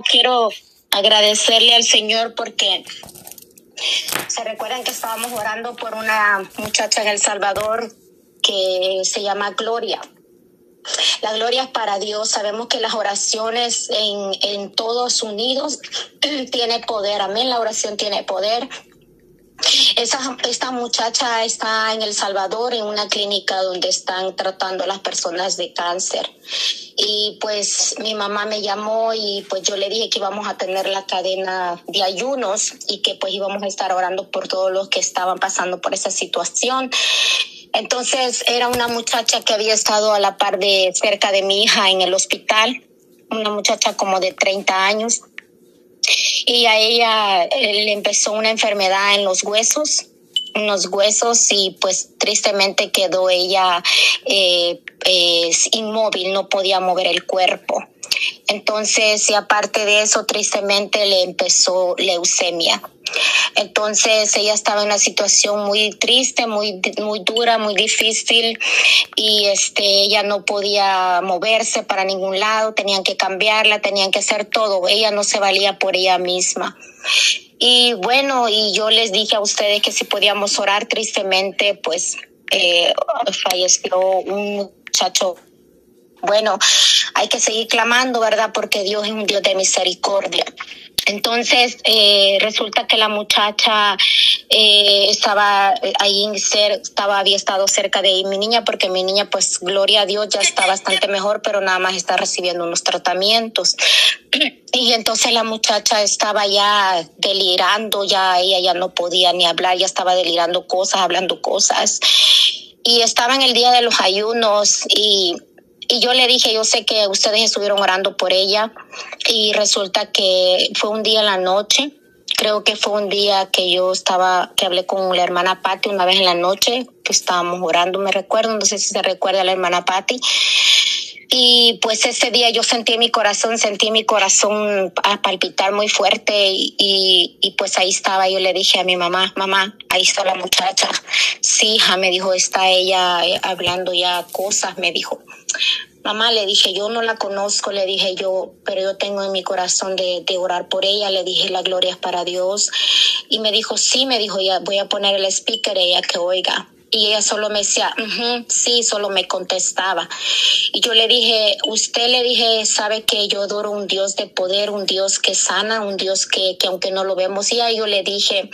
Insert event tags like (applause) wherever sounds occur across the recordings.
quiero agradecerle al Señor porque se recuerdan que estábamos orando por una muchacha en El Salvador que se llama Gloria. La gloria es para Dios. Sabemos que las oraciones en, en todos unidos (clears throat) tiene poder. Amén. La oración tiene poder. Esa, esta muchacha está en El Salvador, en una clínica donde están tratando a las personas de cáncer. Y pues mi mamá me llamó y pues yo le dije que íbamos a tener la cadena de ayunos y que pues íbamos a estar orando por todos los que estaban pasando por esa situación. Entonces era una muchacha que había estado a la par de cerca de mi hija en el hospital, una muchacha como de 30 años y a ella eh, le empezó una enfermedad en los huesos en los huesos y pues tristemente quedó ella eh, inmóvil, no podía mover el cuerpo. Entonces, y aparte de eso, tristemente le empezó leucemia. Entonces ella estaba en una situación muy triste, muy, muy dura, muy difícil y este, ella no podía moverse para ningún lado, tenían que cambiarla, tenían que hacer todo, ella no se valía por ella misma. Y bueno, y yo les dije a ustedes que si podíamos orar tristemente, pues eh, falleció un muchacho bueno, hay que seguir clamando, ¿verdad? Porque Dios es un Dios de misericordia. Entonces, eh, resulta que la muchacha eh, estaba ahí, estaba, había estado cerca de mi niña, porque mi niña, pues, gloria a Dios, ya está bastante mejor, pero nada más está recibiendo unos tratamientos. (clears throat) Y entonces la muchacha estaba ya delirando, ya ella ya no podía ni hablar, ya estaba delirando cosas, hablando cosas. Y estaba en el día de los ayunos y y yo le dije, yo sé que ustedes estuvieron orando por ella y resulta que fue un día en la noche. Creo que fue un día que yo estaba, que hablé con la hermana Patti una vez en la noche, que estábamos orando, me recuerdo, no sé si se recuerda a la hermana Patti. Y pues ese día yo sentí mi corazón, sentí mi corazón a palpitar muy fuerte y, y, pues ahí estaba, yo le dije a mi mamá, mamá, ahí está la muchacha. Sí, hija, me dijo, está ella eh, hablando ya cosas, me dijo. Mamá, le dije, yo no la conozco, le dije yo, pero yo tengo en mi corazón de, de, orar por ella, le dije, la gloria es para Dios. Y me dijo, sí, me dijo, ya voy a poner el speaker ella que oiga y ella solo me decía, sí, solo me contestaba. Y yo le dije, usted le dije, sabe que yo adoro un Dios de poder, un Dios que sana, un Dios que, que aunque no lo vemos. Y ahí yo le dije,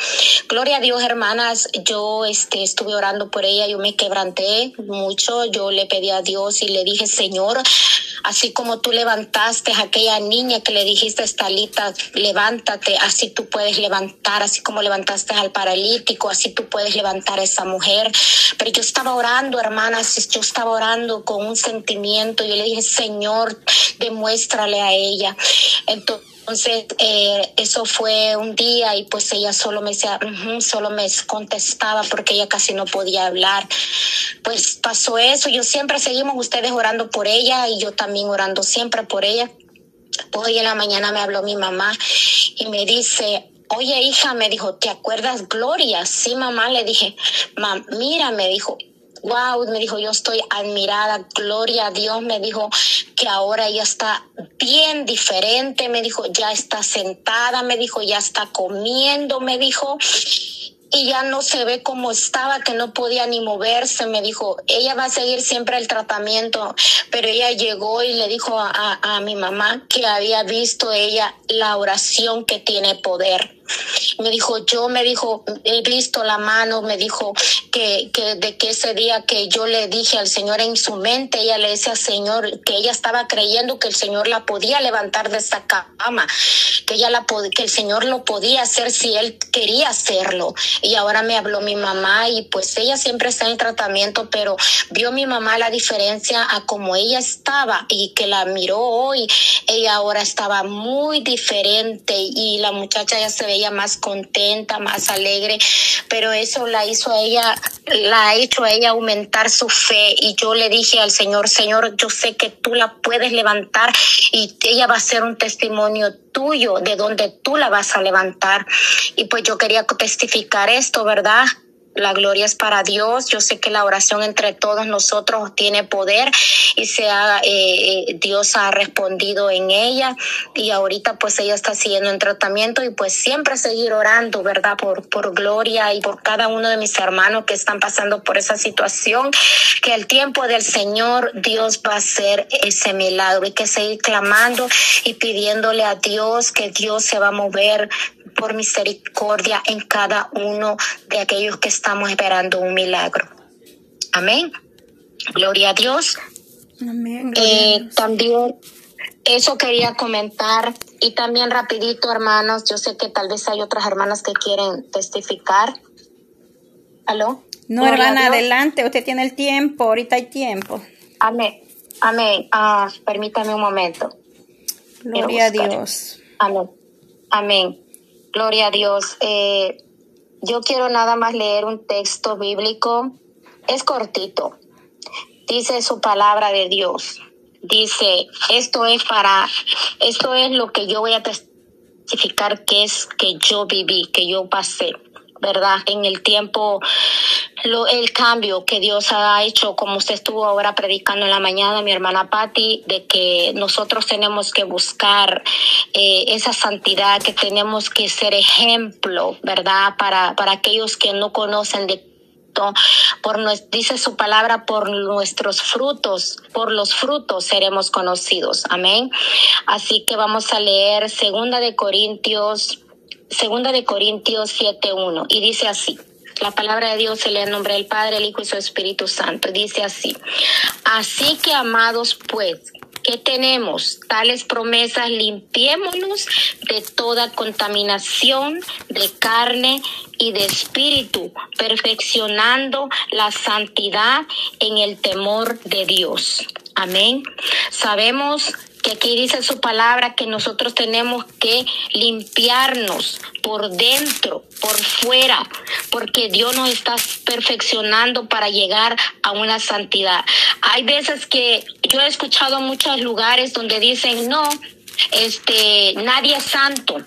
gloria a Dios, hermanas, yo este, estuve orando por ella, yo me quebranté mucho, yo le pedí a Dios y le dije, Señor, así como tú levantaste a aquella niña que le dijiste, Estalita, levántate, así tú puedes levantar, así como levantaste al paralítico, así tú puedes levantar a esa mujer. Pero yo estaba orando, hermanas, yo estaba orando con un sentimiento. Yo le dije, Señor, demuéstrale a ella. Entonces, eh, eso fue un día y pues ella solo me solo me contestaba porque ella casi no podía hablar. Pues pasó eso, yo siempre seguimos ustedes orando por ella y yo también orando siempre por ella. Hoy en la mañana me habló mi mamá y me dice, oye hija, me dijo, ¿te acuerdas Gloria? Sí, mamá, le dije, mamá, mira, me dijo, wow, me dijo, yo estoy admirada, gloria a Dios, me dijo que ahora ella está bien diferente, me dijo, ya está sentada, me dijo, ya está comiendo, me dijo, y ya no se ve como estaba, que no podía ni moverse. Me dijo, ella va a seguir siempre el tratamiento, pero ella llegó y le dijo a, a, mi mamá que había visto ella la oración que tiene poder. Me dijo, yo me dijo, he visto la mano, me dijo que, que de que ese día que yo le dije al Señor en su mente, ella le decía al Señor que ella estaba creyendo que el Señor la podía levantar de esa cama, que ella la que el Señor lo podía hacer si él quería hacerlo. Y ahora me habló mi mamá y pues ella siempre está en tratamiento, pero vio mi mamá la diferencia a como ella estaba y que la miró hoy, ella ahora estaba muy diferente y la muchacha ya se veía más contenta, más alegre, pero eso la hizo a ella, la ha hecho a ella aumentar su fe y yo le dije al Señor, Señor, yo sé que tú la puedes levantar y ella va a ser un testimonio tuyo de donde tú la vas a levantar. Y pues yo quería testificar esto, ¿verdad? La gloria es para Dios. Yo sé que la oración entre todos nosotros tiene poder y sea eh, Dios ha respondido en ella y ahorita pues ella está siguiendo en tratamiento y pues siempre seguir orando, ¿verdad? Por, por Gloria y por cada uno de mis hermanos que están pasando por esa situación, que el tiempo del Señor Dios va a hacer ese milagro y que seguir clamando y pidiéndole a Dios que Dios se va a mover por misericordia en cada uno de aquellos que estamos esperando un milagro. Amén. Gloria a Dios. Amén. Eh, también eso quería comentar y también rapidito, hermanos, yo sé que tal vez hay otras hermanas que quieren testificar. ¿Aló? No, hermana, adelante, usted tiene el tiempo, ahorita hay tiempo. Amén. Amén. Ah, permítame un momento. Gloria a Dios. Amén. Amén. Gloria a Dios. Eh, yo quiero nada más leer un texto bíblico. Es cortito. Dice su palabra de Dios. Dice, esto es para, esto es lo que yo voy a testificar que es que yo viví, que yo pasé. ¿verdad? En el tiempo, lo, el cambio que Dios ha hecho, como usted estuvo ahora predicando en la mañana, mi hermana Patti, de que nosotros tenemos que buscar eh, esa santidad, que tenemos que ser ejemplo, ¿verdad? Para, para aquellos que no conocen de por dice su palabra por nuestros frutos, por los frutos seremos conocidos. Amén. Así que vamos a leer segunda de Corintios Segunda de Corintios 7.1 y dice así. La palabra de Dios se lee en nombre del Padre, el Hijo y su Espíritu Santo. Dice así. Así que, amados, pues, que tenemos tales promesas, limpiémonos de toda contaminación de carne y de espíritu, perfeccionando la santidad en el temor de Dios. Amén. Sabemos que aquí dice su palabra que nosotros tenemos que limpiarnos por dentro, por fuera, porque Dios nos está perfeccionando para llegar a una santidad. Hay veces que yo he escuchado muchos lugares donde dicen, no, este, nadie es santo.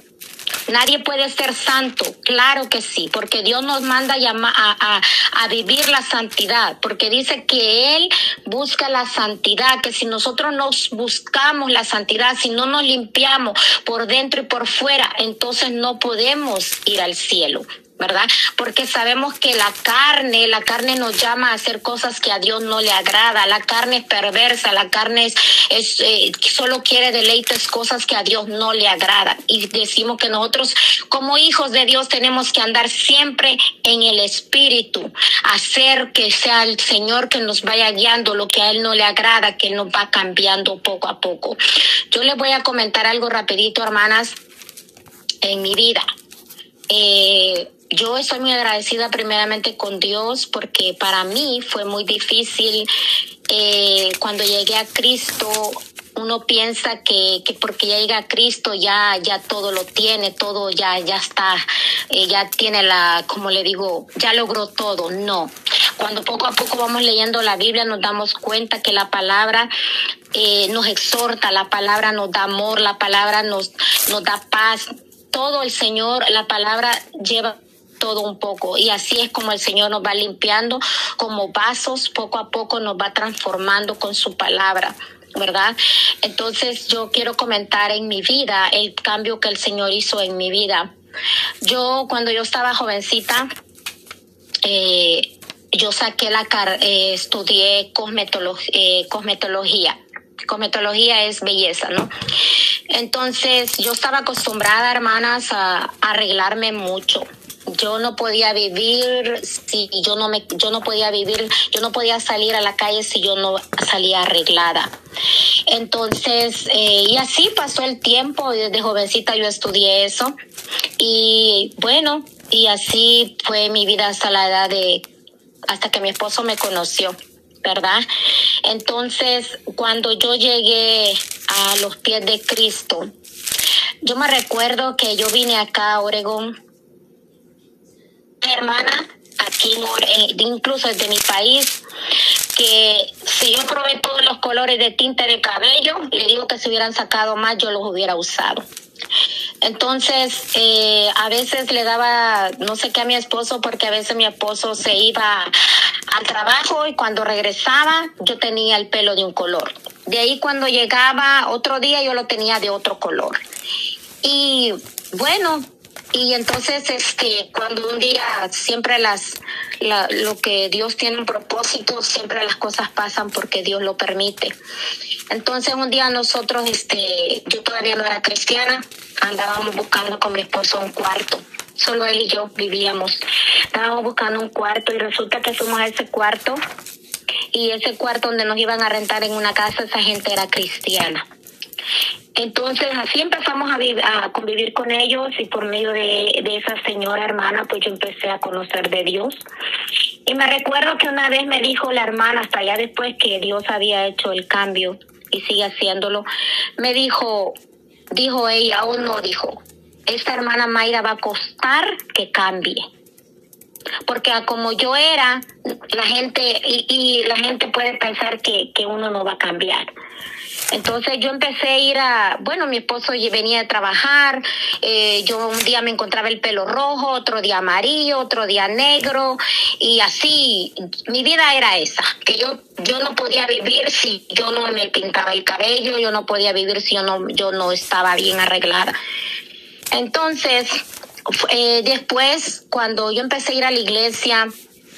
Nadie puede ser santo, claro que sí, porque Dios nos manda a, a, vivir la santidad, porque dice que Él busca la santidad, que si nosotros nos buscamos la santidad, si no nos limpiamos por dentro y por fuera, entonces no podemos ir al cielo. ¿Verdad? Porque sabemos que la carne, la carne nos llama a hacer cosas que a Dios no le agrada, la carne es perversa, la carne es, eh, solo quiere deleites cosas que a Dios no le agrada. Y decimos que nosotros como hijos de Dios tenemos que andar siempre en el Espíritu, hacer que sea el Señor que nos vaya guiando lo que a Él no le agrada, que nos va cambiando poco a poco. Yo les voy a comentar algo rapidito, hermanas, en mi vida. Eh, yo estoy muy agradecida primeramente con Dios porque para mí fue muy difícil eh, cuando llegué a Cristo. Uno piensa que, que porque ya llega Cristo ya, ya todo lo tiene, todo ya, ya está, eh, ya tiene la, como le digo, ya logró todo. No. Cuando poco a poco vamos leyendo la Biblia nos damos cuenta que la palabra eh, nos exhorta, la palabra nos da amor, la palabra nos, nos da paz. Todo el Señor, la palabra lleva todo un poco. Y así es como el Señor nos va limpiando como vasos, poco a poco nos va transformando con su palabra. ¿verdad? Entonces yo quiero comentar en mi vida el cambio que el Señor hizo en mi vida. Yo cuando yo estaba jovencita, eh, yo saqué la car eh, estudié eh, cosmetología. Cosmetología es belleza, ¿no? Entonces yo estaba acostumbrada, hermanas, a arreglarme mucho yo no podía vivir si yo no me yo no podía vivir yo no podía salir a la calle si yo no salía arreglada. Entonces eh, y así pasó el tiempo desde jovencita yo estudié eso y bueno y así fue mi vida hasta la edad de hasta que mi esposo me conoció verdad entonces cuando yo llegué a los pies de Cristo yo me recuerdo que yo vine acá a Oregón hermana aquí eh, incluso desde mi país, que si yo probé todos los colores de tinte de cabello, le digo que si hubieran sacado más, yo los hubiera usado. Entonces, eh, a veces le daba no sé qué a mi esposo porque a veces mi esposo se iba al trabajo y cuando regresaba yo tenía el pelo de un color. De ahí cuando llegaba otro día yo lo tenía de otro color. Y bueno, y entonces este cuando un día siempre las lo que Dios tiene un propósito, siempre las cosas pasan porque Dios lo permite. Entonces un día nosotros, este, yo todavía no era cristiana, andábamos buscando con mi esposo un cuarto. Solo él y yo vivíamos. Estábamos buscando un cuarto y resulta que fuimos a ese cuarto y ese cuarto donde nos iban a rentar en una casa, esa gente era cristiana. Entonces así empezamos a, a convivir con ellos y por medio de, de, esa señora hermana pues yo empecé a conocer de Dios. Y me recuerdo que una vez me dijo la hermana, hasta allá después que Dios había hecho el cambio y sigue haciéndolo, me dijo, dijo ella, aún no dijo, esta hermana Mayra va a costar que cambie. Porque como yo era, la gente, y, y la gente puede pensar que, que uno no va a cambiar. Entonces yo empecé a ir a, bueno, mi esposo venía de trabajar, eh, yo un día me encontraba el pelo rojo, otro día amarillo, otro día negro, y así, mi vida era esa, que yo, yo no podía vivir si yo no me pintaba el cabello, yo no podía vivir si yo no, yo no estaba bien arreglada. Entonces, eh, después, cuando yo empecé a ir a la iglesia,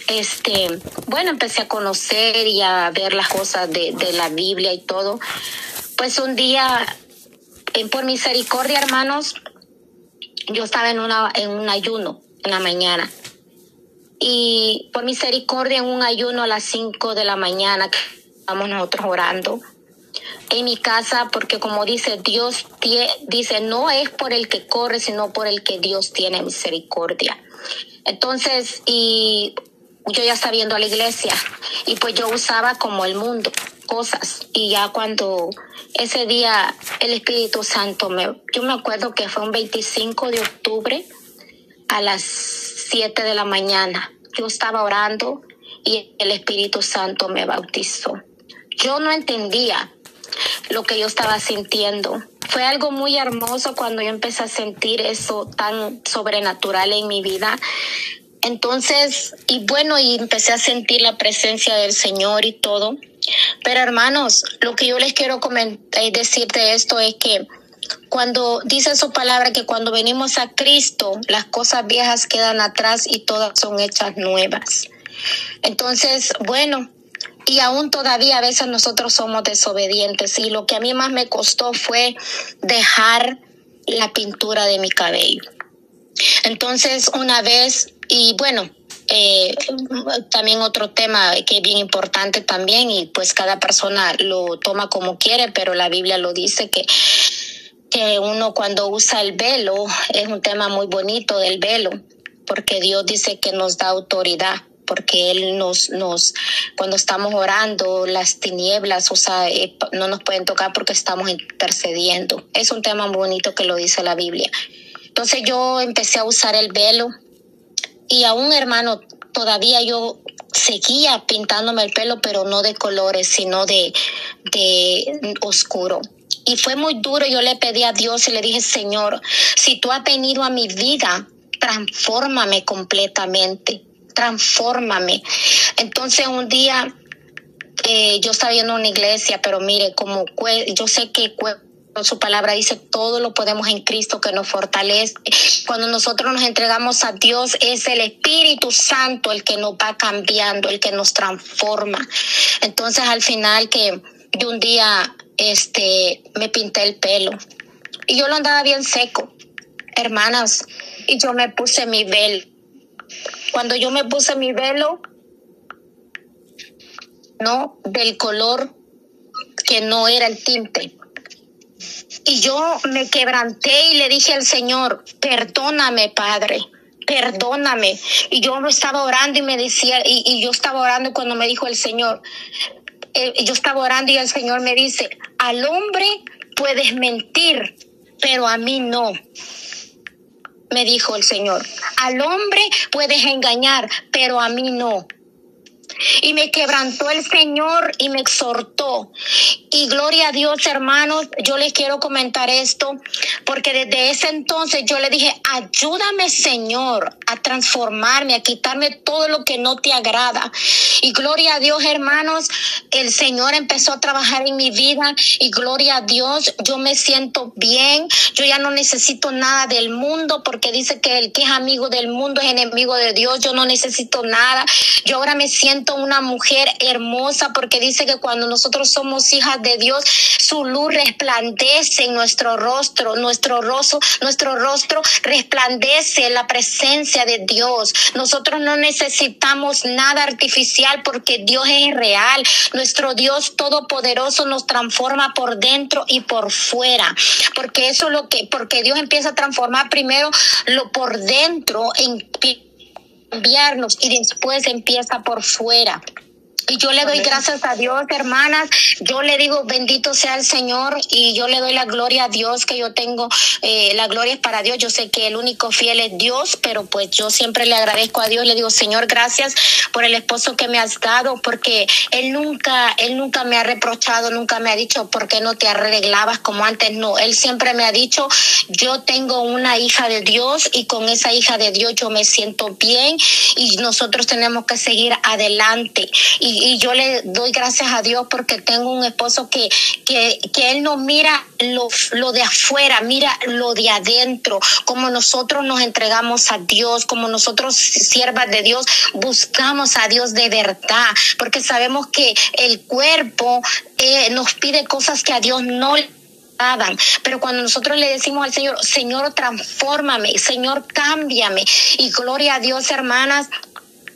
este, bueno, empecé a conocer y a ver las cosas de, de la Biblia y todo. Pues un día, en, por misericordia, hermanos, yo estaba en, una, en un ayuno en la mañana. Y por misericordia, en un ayuno a las 5 de la mañana, estamos nosotros orando en mi casa, porque como dice Dios, dice, no es por el que corre, sino por el que Dios tiene misericordia. Entonces, y yo ya estaba viendo a la iglesia y pues yo usaba como el mundo cosas y ya cuando ese día el Espíritu Santo me yo me acuerdo que fue un 25 de octubre a las 7 de la mañana yo estaba orando y el Espíritu Santo me bautizó. Yo no entendía lo que yo estaba sintiendo. Fue algo muy hermoso cuando yo empecé a sentir eso tan sobrenatural en mi vida entonces, y bueno, y empecé a sentir la presencia del Señor y todo. Pero hermanos, lo que yo les quiero comentar, decir de esto es que cuando dice su palabra que cuando venimos a Cristo, las cosas viejas quedan atrás y todas son hechas nuevas. Entonces, bueno, y aún todavía a veces nosotros somos desobedientes y lo que a mí más me costó fue dejar la pintura de mi cabello. Entonces, una vez y bueno, eh, también otro tema que es bien importante también y pues cada persona lo toma como quiere, pero la Biblia lo dice que que uno cuando usa el velo es un tema muy bonito del velo, porque Dios dice que nos da autoridad, porque Él nos, nos, cuando estamos orando, las tinieblas, o sea, eh, no nos pueden tocar porque estamos intercediendo. Es un tema muy bonito que lo dice la Biblia. Entonces yo empecé a usar el velo y aún hermano, todavía yo seguía pintándome el pelo, pero no de colores, sino de, de oscuro. Y fue muy duro, yo le pedí a Dios y le dije, Señor, si tú has venido a mi vida, transfórmame completamente, transfórmame. Entonces un día eh, yo estaba yendo una iglesia, pero mire, como yo sé que su palabra dice, todo lo podemos en Cristo que nos fortalece. Cuando nosotros nos entregamos a Dios, es el Espíritu Santo el que nos va cambiando, el que nos transforma. Entonces, al final que de un día, este, me pinté el pelo y yo lo andaba bien seco, hermanas, y yo me puse mi velo. Cuando yo me puse mi velo, no, del color que no era el tinte, y yo me quebranté y le dije al Señor, perdóname, Padre, perdóname. Y yo estaba orando y me decía, y, yo estaba orando cuando me dijo el Señor, eh, yo estaba orando y el Señor me dice, al hombre puedes mentir, pero a mí no. Me dijo el Señor, al hombre puedes engañar, pero a mí no. Y me quebrantó el Señor y me exhortó. Y gloria a Dios, hermanos, yo les quiero comentar esto, porque desde ese entonces yo le dije, ayúdame Señor a transformarme, a quitarme todo lo que no te agrada. Y gloria a Dios, hermanos, el Señor empezó a trabajar en mi vida y gloria a Dios, yo me siento bien, yo ya no necesito nada del mundo, porque dice que el que es amigo del mundo es enemigo de Dios, yo no necesito nada. Yo ahora me siento una mujer hermosa, porque dice que cuando nosotros somos hijas de Dios, su luz resplandece en nuestro rostro, nuestro rostro, nuestro rostro resplandece la presencia de Dios. Nosotros no necesitamos nada artificial porque Dios es real. Nuestro Dios todopoderoso nos transforma por dentro y por fuera, porque eso es lo que, porque Dios empieza a transformar primero lo por dentro en cambiarnos y después empieza por fuera. Y yo le doy gracias a Dios, hermanas. Yo le digo, bendito sea el Señor y yo le doy la gloria a Dios que yo tengo. Eh, la gloria es para Dios. Yo sé que el único fiel es Dios, pero pues yo siempre le agradezco a Dios. Le digo, Señor, gracias por el esposo que me has dado, porque él nunca, él nunca me ha reprochado, nunca me ha dicho por qué no te arreglabas como antes. No, él siempre me ha dicho, yo tengo una hija de Dios y con esa hija de Dios yo me siento bien y nosotros tenemos que seguir adelante. Y y, yo le doy gracias a Dios porque tengo un esposo que, que, que él no mira lo, lo de afuera, mira lo de adentro, como nosotros nos entregamos a Dios, como nosotros siervas de Dios buscamos a Dios de verdad, porque sabemos que el cuerpo eh, nos pide cosas que a Dios no le pero cuando nosotros le decimos al Señor, Señor, transfórmame, Señor, cámbiame. Y gloria a Dios, hermanas,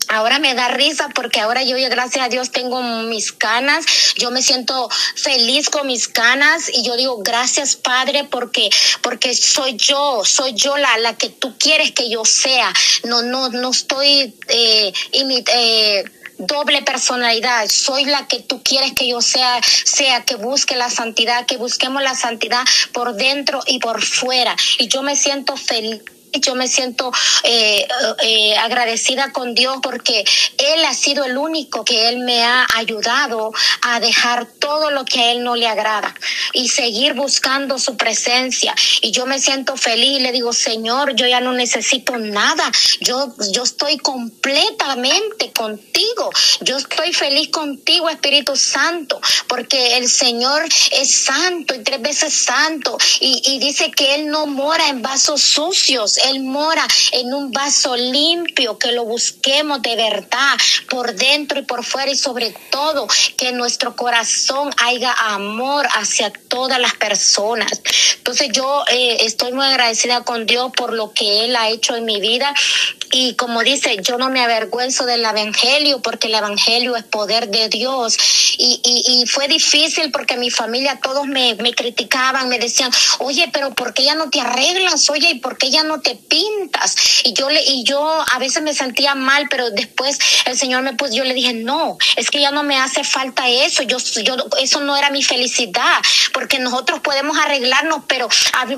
Ahora me da risa porque ahora yo, gracias a Dios, tengo mis canas. Yo me siento feliz con mis canas y yo digo, gracias Padre, porque, porque soy yo, soy yo la, la que tú quieres que yo sea. No, no, no estoy eh, eh, doble personalidad. Soy la que tú quieres que yo sea, sea que busque la santidad, que busquemos la santidad por dentro y por fuera. Y yo me siento feliz yo me siento eh, eh, agradecida con Dios porque Él ha sido el único que Él me ha ayudado a dejar todo lo que a Él no le agrada y seguir buscando su presencia. Y yo me siento feliz y le digo, Señor, yo ya no necesito nada. Yo, yo estoy completamente contigo. Yo estoy feliz contigo, Espíritu Santo, porque el Señor es santo y tres veces santo. Y, y dice que Él no mora en vasos sucios. Él mora en un vaso limpio, que lo busquemos de verdad por dentro y por fuera y sobre todo que en nuestro corazón haya amor hacia todas las personas. Entonces yo eh, estoy muy agradecida con Dios por lo que Él ha hecho en mi vida y como dice, yo no me avergüenzo del Evangelio porque el Evangelio es poder de Dios. Y, y, y fue difícil porque mi familia todos me, me criticaban, me decían, oye, pero ¿por qué ya no te arreglas? Oye, ¿y por qué ya no te pintas? Y yo le, y yo a veces me sentía mal, pero después el Señor me puso, yo le dije, no, es que ya no me hace falta eso. Yo, yo, eso no era mi felicidad, porque nosotros podemos arreglarnos, pero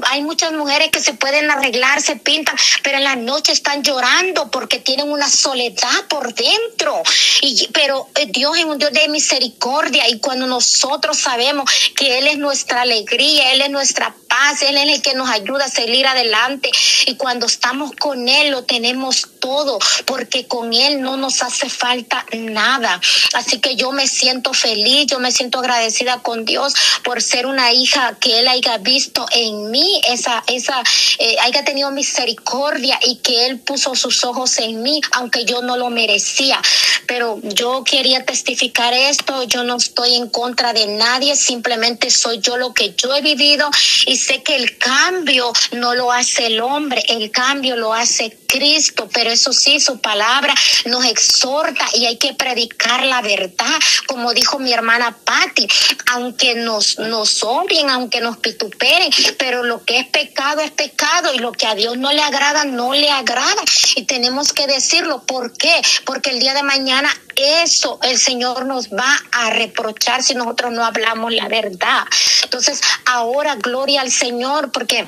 hay muchas mujeres que se pueden arreglar, se pintan, pero en la noche están llorando porque tienen una soledad por dentro. Y, pero eh, Dios es un Dios de misericordia y cuando nosotros sabemos que Él es nuestra alegría, Él es nuestra paz, Él es el que nos ayuda a seguir adelante y cuando estamos con Él lo tenemos todo porque con Él no nos hace falta nada. Así que yo me siento feliz, yo me siento agradecida con Dios por ser una hija que Él haya visto en mí, esa, esa, eh, haya tenido misericordia y que Él puso su ojos en mí, aunque yo no lo merecía. Pero yo quería testificar esto, yo no estoy en contra de nadie, simplemente soy yo lo que yo he vivido y sé que el cambio no lo hace el hombre, el cambio lo hace Cristo, pero eso sí, su palabra nos exhorta y hay que predicar la verdad, como dijo mi hermana Patti, aunque nos, nos odien, aunque nos pituperen, pero lo que es pecado es pecado y lo que a Dios no le agrada, no le agrada. Y tenemos que decirlo. ¿Por qué? Porque el día de mañana eso el Señor nos va a reprochar si nosotros no hablamos la verdad. Entonces, ahora gloria al Señor porque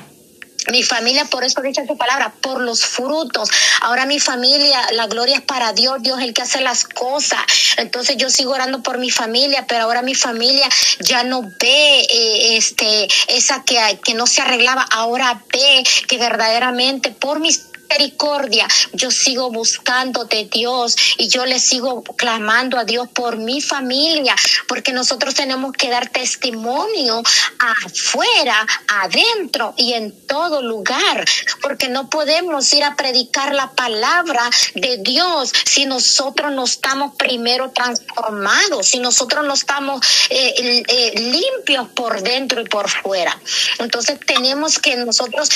Mi familia, por eso dice su palabra, por los frutos. Ahora mi familia, la gloria es para Dios, Dios es el que hace las cosas. Entonces yo sigo orando por mi familia, pero ahora mi familia ya no ve eh, este esa que, que no se arreglaba, ahora ve que verdaderamente por mis misericordia. Yo sigo buscando de Dios y yo le sigo clamando a Dios por mi familia, porque nosotros tenemos que dar testimonio afuera, adentro y en todo lugar, porque no podemos ir a predicar la palabra de Dios si nosotros no estamos primero transformados, si nosotros no estamos eh, eh, limpios por dentro y por fuera. Entonces tenemos que nosotros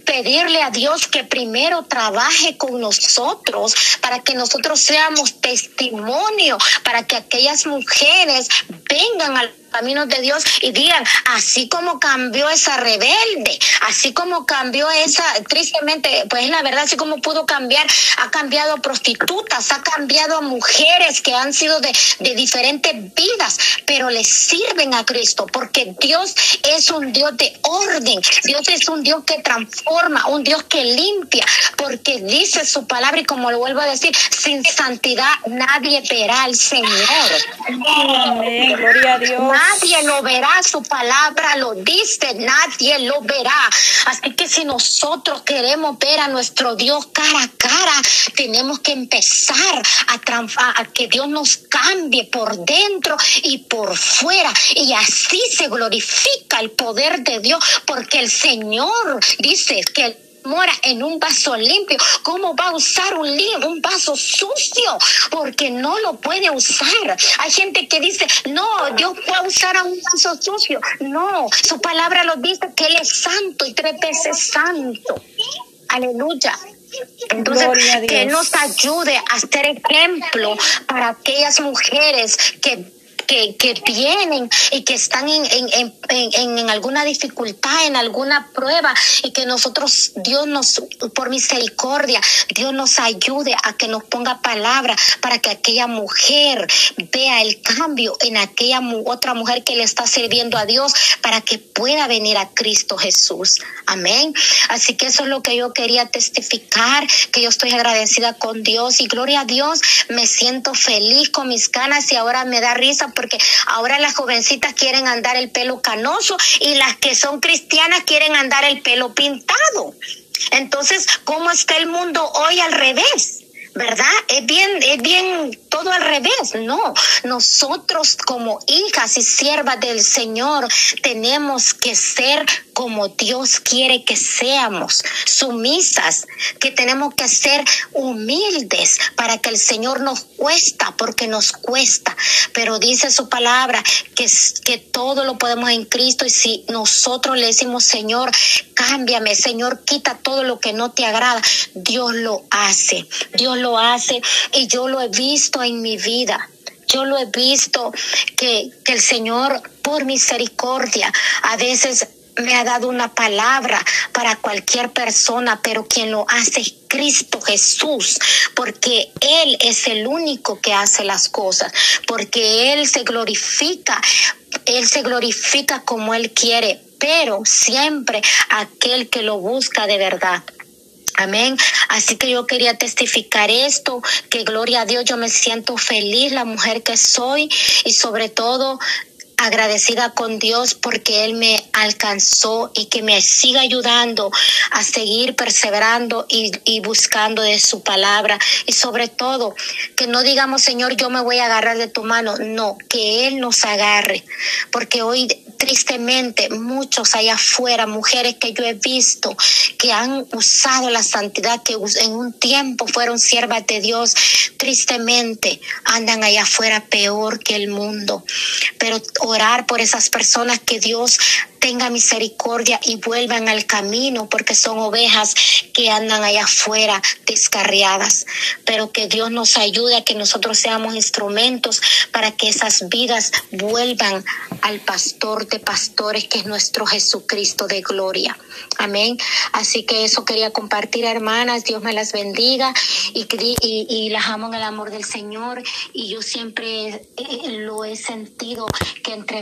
pedirle a Dios que primero trabaje con nosotros para que nosotros seamos testimonio, para que aquellas mujeres vengan al caminos de Dios y digan, así como cambió esa rebelde, así como cambió esa, tristemente, pues la verdad, así como pudo cambiar, ha cambiado a prostitutas, ha cambiado a mujeres que han sido de, de diferentes vidas, pero le sirven a Cristo, porque Dios es un Dios de orden, Dios es un Dios que transforma, un Dios que limpia, porque dice su palabra y como lo vuelvo a decir, sin santidad nadie verá al Señor. Amén, gloria a Dios nadie lo verá, su palabra lo dice, nadie lo verá. Así que si nosotros queremos ver a nuestro Dios cara a cara, tenemos que empezar a, a que Dios nos cambie por dentro y por fuera. Y así se glorifica el poder de Dios, porque el Señor dice que mora en un vaso limpio, ¿cómo va a usar un, un vaso sucio? Porque no lo puede usar. Hay gente que dice, no, Dios puede usar a un vaso sucio. No, su palabra lo dice que Él es santo y tres veces santo. Aleluya. Entonces, que nos ayude a ser ejemplo para aquellas mujeres que que, que vienen y que están en, en, en, en, alguna dificultad, en alguna prueba, y que nosotros, Dios nos, por misericordia, Dios nos ayude a que nos ponga palabra para que aquella mujer vea el cambio en aquella otra mujer que le está sirviendo a Dios para que pueda venir a Cristo Jesús. Amén. Así que eso es lo que yo quería testificar, que yo estoy agradecida con Dios y gloria a Dios, me siento feliz con mis ganas y ahora me da risa porque ahora las jovencitas quieren andar el pelo canoso y las que son cristianas quieren andar el pelo pintado. Entonces, ¿cómo está el mundo hoy al revés? ¿verdad? Es bien, es bien todo al revés, no. Nosotros como hijas y siervas del Señor tenemos que ser como Dios quiere que seamos, sumisas, que tenemos que ser humildes para que el Señor nos cuesta, porque nos cuesta. Pero dice su palabra que, que todo lo podemos en Cristo y si nosotros le decimos, Señor, cámbiame, Señor, quita todo lo que no te agrada, Dios lo hace, Dios lo hace y yo lo he visto en mi vida. Yo lo he visto que, que el Señor, por misericordia, a veces me ha dado una palabra para cualquier persona, pero quien lo hace es Cristo Jesús, porque Él es el único que hace las cosas, porque Él se glorifica, Él se glorifica como Él quiere, pero siempre aquel que lo busca de verdad. Amén. Así que yo quería testificar esto, que gloria a Dios, yo me siento feliz, la mujer que soy y sobre todo agradecida con Dios porque Él me alcanzó y que me siga ayudando a seguir perseverando y, y, buscando de su palabra. Y sobre todo, que no digamos, Señor, yo me voy a agarrar de tu mano. No, que Él nos agarre. Porque hoy tristemente muchos allá afuera, mujeres que yo he visto que han usado la santidad, que en un tiempo fueron siervas de Dios, tristemente andan allá afuera peor que el mundo. Pero orar por esas personas que Dios tenga misericordia y vuelvan al camino porque son ovejas que andan allá afuera descarriadas. Pero que Dios nos ayude a que nosotros seamos instrumentos para que esas vidas vuelvan al pastor de pastores que es nuestro Jesucristo de gloria. Amén. Así que eso quería compartir, hermanas. Dios me las bendiga y, las amo en el amor del Señor. Y yo siempre lo he sentido que entre